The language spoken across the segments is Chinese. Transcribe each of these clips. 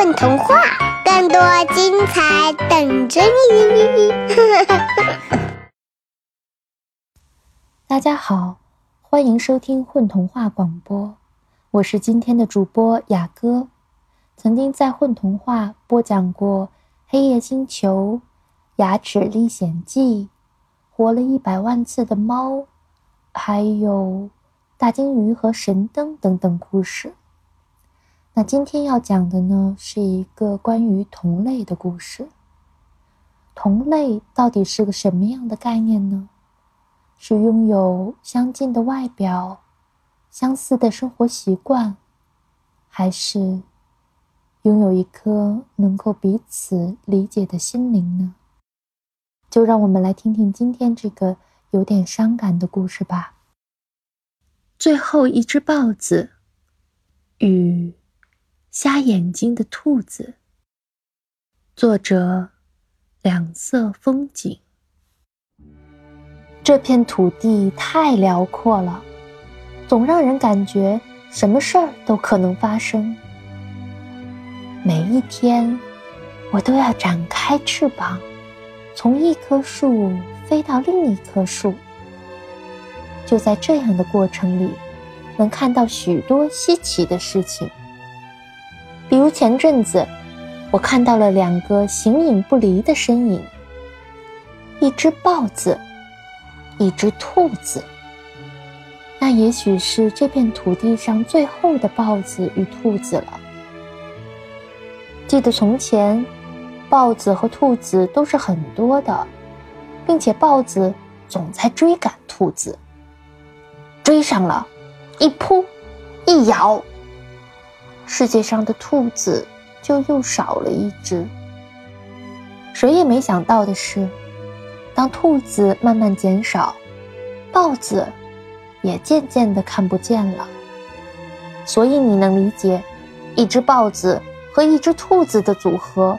混童话，更多精彩等着你！大家好，欢迎收听混童话广播，我是今天的主播雅哥。曾经在混童话播讲过《黑夜星球》《牙齿历险记》《活了一百万次的猫》，还有《大鲸鱼和神灯》等等故事。那今天要讲的呢，是一个关于同类的故事。同类到底是个什么样的概念呢？是拥有相近的外表、相似的生活习惯，还是拥有一颗能够彼此理解的心灵呢？就让我们来听听今天这个有点伤感的故事吧。最后一只豹子。瞎眼睛的兔子。作者：两色风景。这片土地太辽阔了，总让人感觉什么事儿都可能发生。每一天，我都要展开翅膀，从一棵树飞到另一棵树。就在这样的过程里，能看到许多稀奇的事情。比如前阵子，我看到了两个形影不离的身影：一只豹子，一只兔子。那也许是这片土地上最后的豹子与兔子了。记得从前，豹子和兔子都是很多的，并且豹子总在追赶兔子，追上了，一扑，一咬。世界上的兔子就又少了一只。谁也没想到的是，当兔子慢慢减少，豹子也渐渐的看不见了。所以你能理解，一只豹子和一只兔子的组合，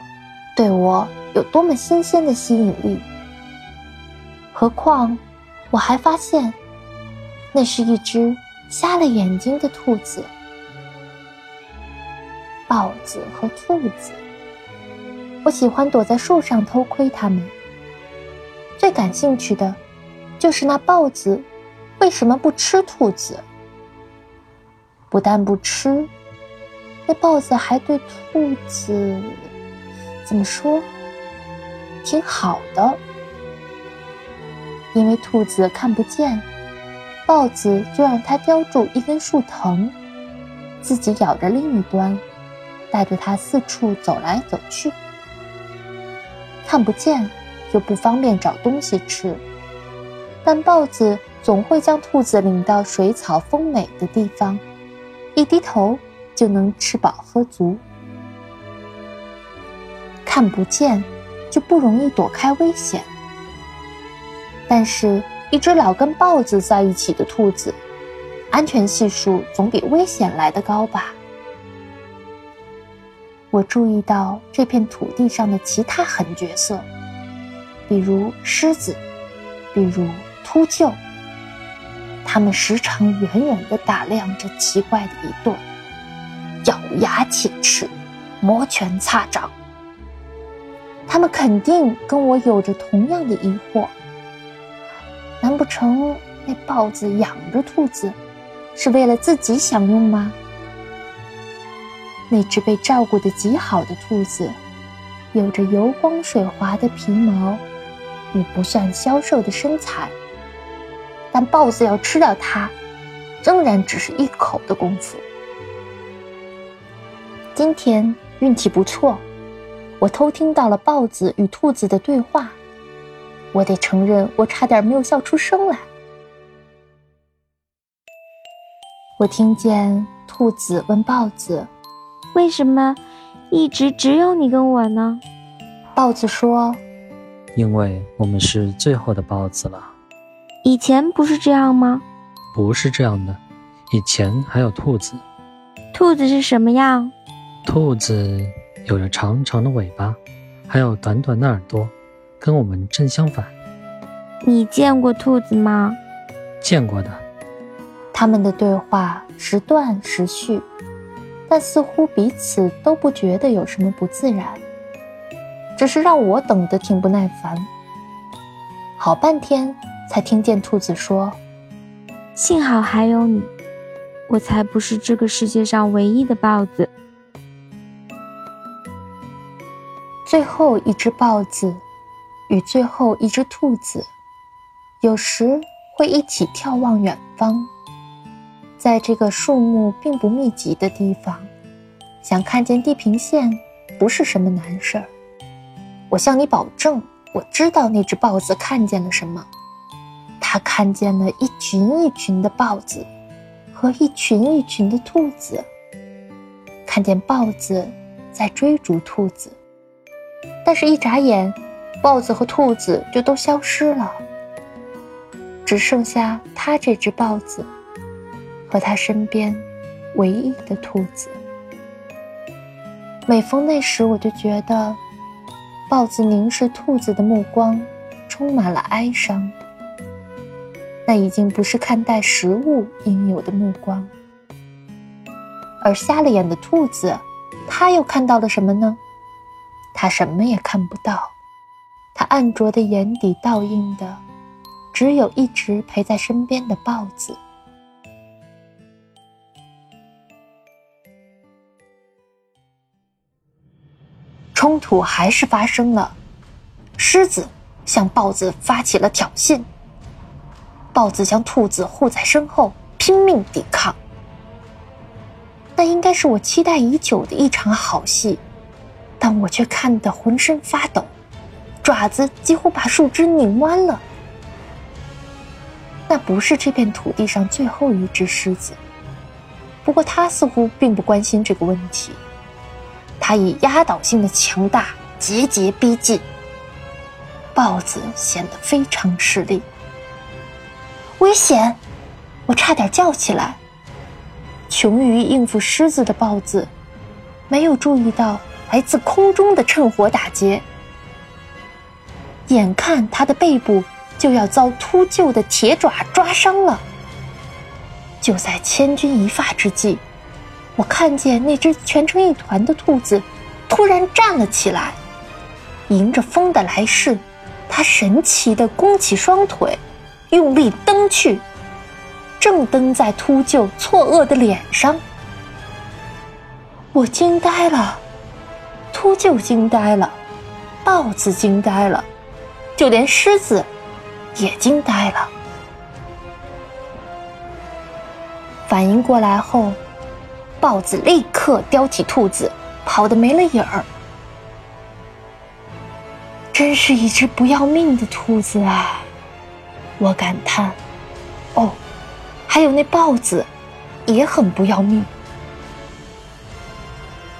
对我有多么新鲜的吸引力。何况，我还发现，那是一只瞎了眼睛的兔子。豹子和兔子，我喜欢躲在树上偷窥它们。最感兴趣的，就是那豹子为什么不吃兔子？不但不吃，那豹子还对兔子怎么说？挺好的。因为兔子看不见，豹子就让它叼住一根树藤，自己咬着另一端。带着它四处走来走去，看不见就不方便找东西吃，但豹子总会将兔子领到水草丰美的地方，一低头就能吃饱喝足。看不见就不容易躲开危险，但是，一只老跟豹子在一起的兔子，安全系数总比危险来得高吧。我注意到这片土地上的其他狠角色，比如狮子，比如秃鹫。他们时常远远地打量着奇怪的一对，咬牙切齿，摩拳擦掌。他们肯定跟我有着同样的疑惑：难不成那豹子养着兔子，是为了自己享用吗？那只被照顾得极好的兔子，有着油光水滑的皮毛与不算消瘦的身材，但豹子要吃掉它，仍然只是一口的功夫。今天运气不错，我偷听到了豹子与兔子的对话，我得承认，我差点没有笑出声来。我听见兔子问豹子。为什么一直只有你跟我呢？豹子说：“因为我们是最后的豹子了。以前不是这样吗？不是这样的，以前还有兔子。兔子是什么样？兔子有着长长的尾巴，还有短短的耳朵，跟我们正相反。你见过兔子吗？见过的。他们的对话时断时续。”但似乎彼此都不觉得有什么不自然，只是让我等得挺不耐烦。好半天才听见兔子说：“幸好还有你，我才不是这个世界上唯一的豹子。”最后一只豹子与最后一只兔子，有时会一起眺望远方。在这个树木并不密集的地方，想看见地平线不是什么难事儿。我向你保证，我知道那只豹子看见了什么。它看见了一群一群的豹子和一群一群的兔子，看见豹子在追逐兔子，但是，一眨眼，豹子和兔子就都消失了，只剩下它这只豹子。和他身边唯一的兔子。每逢那时，我就觉得豹子凝视兔子的目光充满了哀伤。那已经不是看待食物应有的目光。而瞎了眼的兔子，它又看到了什么呢？它什么也看不到。它暗浊的眼底倒映的，只有一直陪在身边的豹子。冲突还是发生了，狮子向豹子发起了挑衅，豹子将兔子护在身后，拼命抵抗。那应该是我期待已久的一场好戏，但我却看得浑身发抖，爪子几乎把树枝拧弯了。那不是这片土地上最后一只狮子，不过它似乎并不关心这个问题。他以压倒性的强大节节逼近，豹子显得非常吃力。危险！我差点叫起来。穷于应付狮子的豹子，没有注意到来自空中的趁火打劫。眼看他的背部就要遭秃鹫的铁爪抓伤了，就在千钧一发之际。我看见那只蜷成一团的兔子，突然站了起来，迎着风的来势，它神奇的弓起双腿，用力蹬去，正蹬在秃鹫错愕的脸上。我惊呆了，秃鹫惊呆了，豹子惊呆了，就连狮子也惊呆了。反应过来后。豹子立刻叼起兔子，跑得没了影儿。真是一只不要命的兔子啊！我感叹。哦，还有那豹子，也很不要命。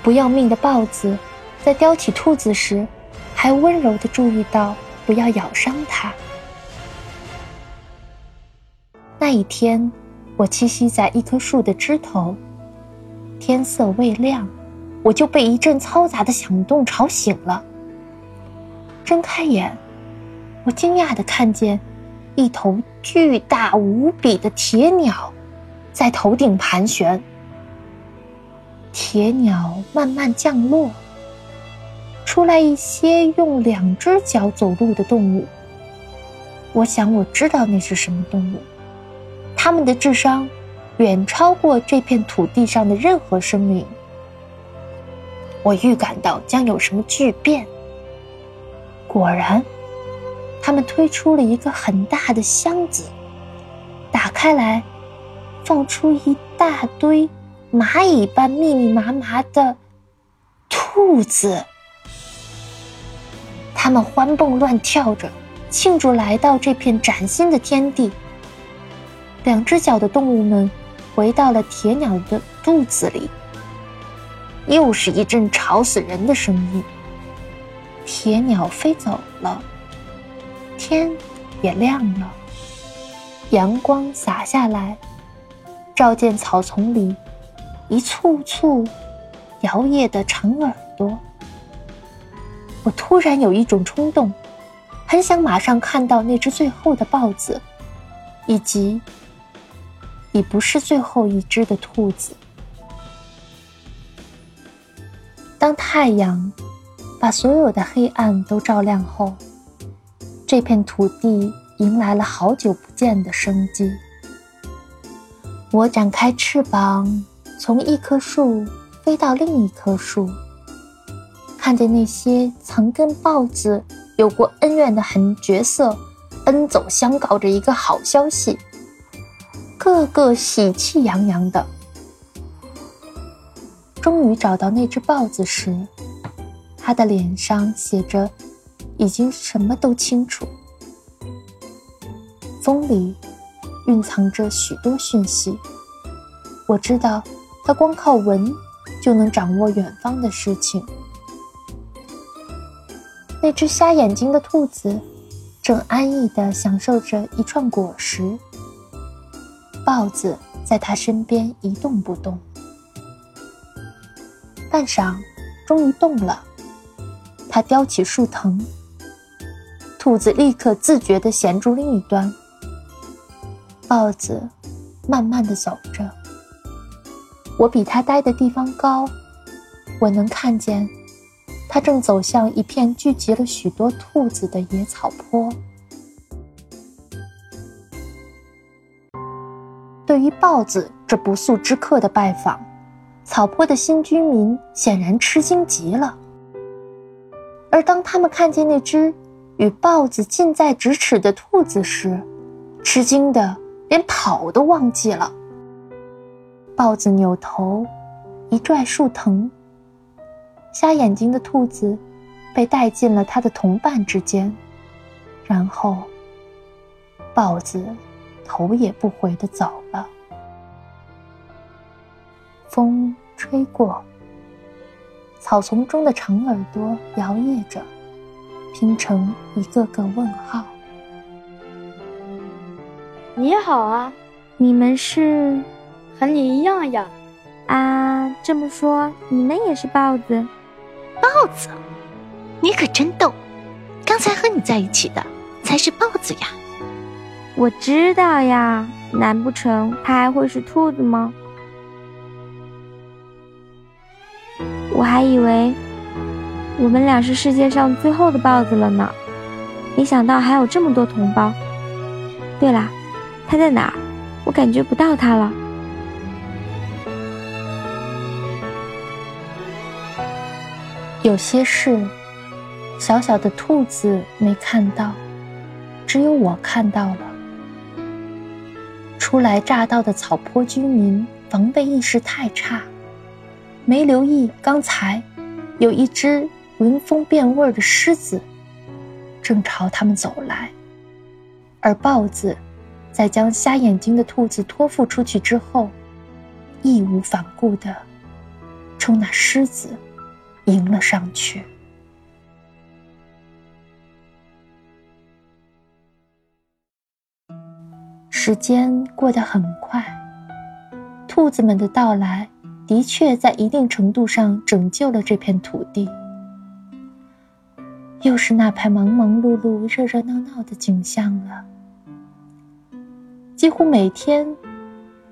不要命的豹子，在叼起兔子时，还温柔的注意到不要咬伤它。那一天，我栖息在一棵树的枝头。天色未亮，我就被一阵嘈杂的响动吵醒了。睁开眼，我惊讶的看见一头巨大无比的铁鸟在头顶盘旋。铁鸟慢慢降落，出来一些用两只脚走路的动物。我想我知道那是什么动物，它们的智商。远超过这片土地上的任何生灵。我预感到将有什么巨变。果然，他们推出了一个很大的箱子，打开来，放出一大堆蚂蚁般密密麻麻的兔子。它们欢蹦乱跳着，庆祝来到这片崭新的天地。两只脚的动物们。回到了铁鸟的肚子里，又是一阵吵死人的声音。铁鸟飞走了，天也亮了，阳光洒下来，照见草丛里一簇簇摇曳的长耳朵。我突然有一种冲动，很想马上看到那只最后的豹子，以及。已不是最后一只的兔子。当太阳把所有的黑暗都照亮后，这片土地迎来了好久不见的生机。我展开翅膀，从一棵树飞到另一棵树，看见那些曾跟豹子有过恩怨的狠角色，奔走相告着一个好消息，个个喜气洋洋的。终于找到那只豹子时，他的脸上写着“已经什么都清楚”。风里蕴藏着许多讯息，我知道他光靠闻就能掌握远方的事情。那只瞎眼睛的兔子正安逸地享受着一串果实，豹子在他身边一动不动。半晌，终于动了。他叼起树藤，兔子立刻自觉地衔住另一端。豹子慢慢地走着。我比它待的地方高，我能看见，它正走向一片聚集了许多兔子的野草坡。对于豹子这不速之客的拜访。草坡的新居民显然吃惊极了，而当他们看见那只与豹子近在咫尺的兔子时，吃惊的连跑都忘记了。豹子扭头一拽树藤，瞎眼睛的兔子被带进了它的同伴之间，然后豹子头也不回的走了。风吹过，草丛中的长耳朵摇曳着，拼成一个个问号。你好啊，你们是？和你一样呀。啊，这么说你们也是豹子？豹子？你可真逗！刚才和你在一起的才是豹子呀。我知道呀，难不成他还会是兔子吗？我还以为我们俩是世界上最后的豹子了呢，没想到还有这么多同胞。对了，他在哪儿？我感觉不到他了。有些事，小小的兔子没看到，只有我看到了。初来乍到的草坡居民防备意识太差。没留意，刚才有一只闻风变味的狮子正朝他们走来，而豹子在将瞎眼睛的兔子托付出去之后，义无反顾地冲那狮子迎了上去。时间过得很快，兔子们的到来。的确，在一定程度上拯救了这片土地。又是那排忙忙碌碌、热热闹闹的景象了。几乎每天，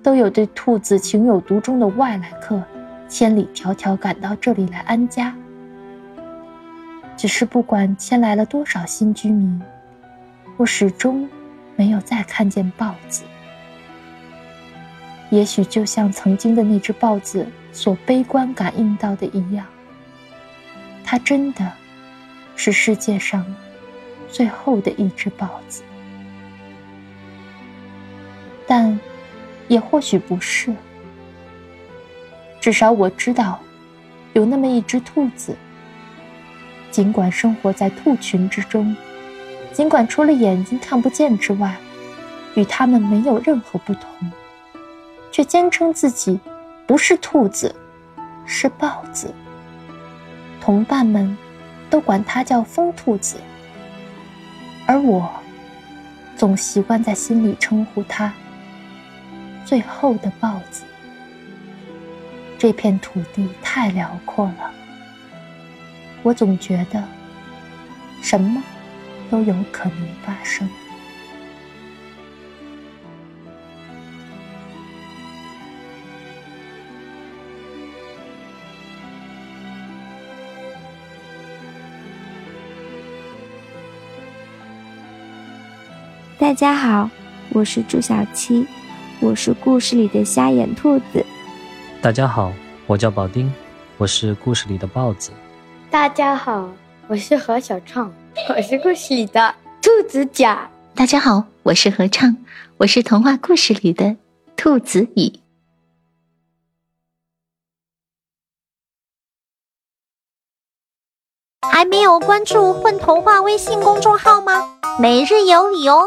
都有对兔子情有独钟的外来客，千里迢迢赶到这里来安家。只是不管迁来了多少新居民，我始终没有再看见豹子。也许就像曾经的那只豹子所悲观感应到的一样，它真的是世界上最后的一只豹子。但也或许不是。至少我知道，有那么一只兔子，尽管生活在兔群之中，尽管除了眼睛看不见之外，与它们没有任何不同。却坚称自己不是兔子，是豹子。同伴们都管它叫疯兔子，而我总习惯在心里称呼它“最后的豹子”。这片土地太辽阔了，我总觉得什么都有可能发生。大家好我是朱小七我是故事里的瞎眼兔子。大家好我叫宝丁我是故事里的豹子。大家好我是何小畅。我是故事里的兔子甲。大家好，我是合唱，我是童话故事里的兔子乙。还没有关注“混童话”微信公众号吗？每日有礼哦！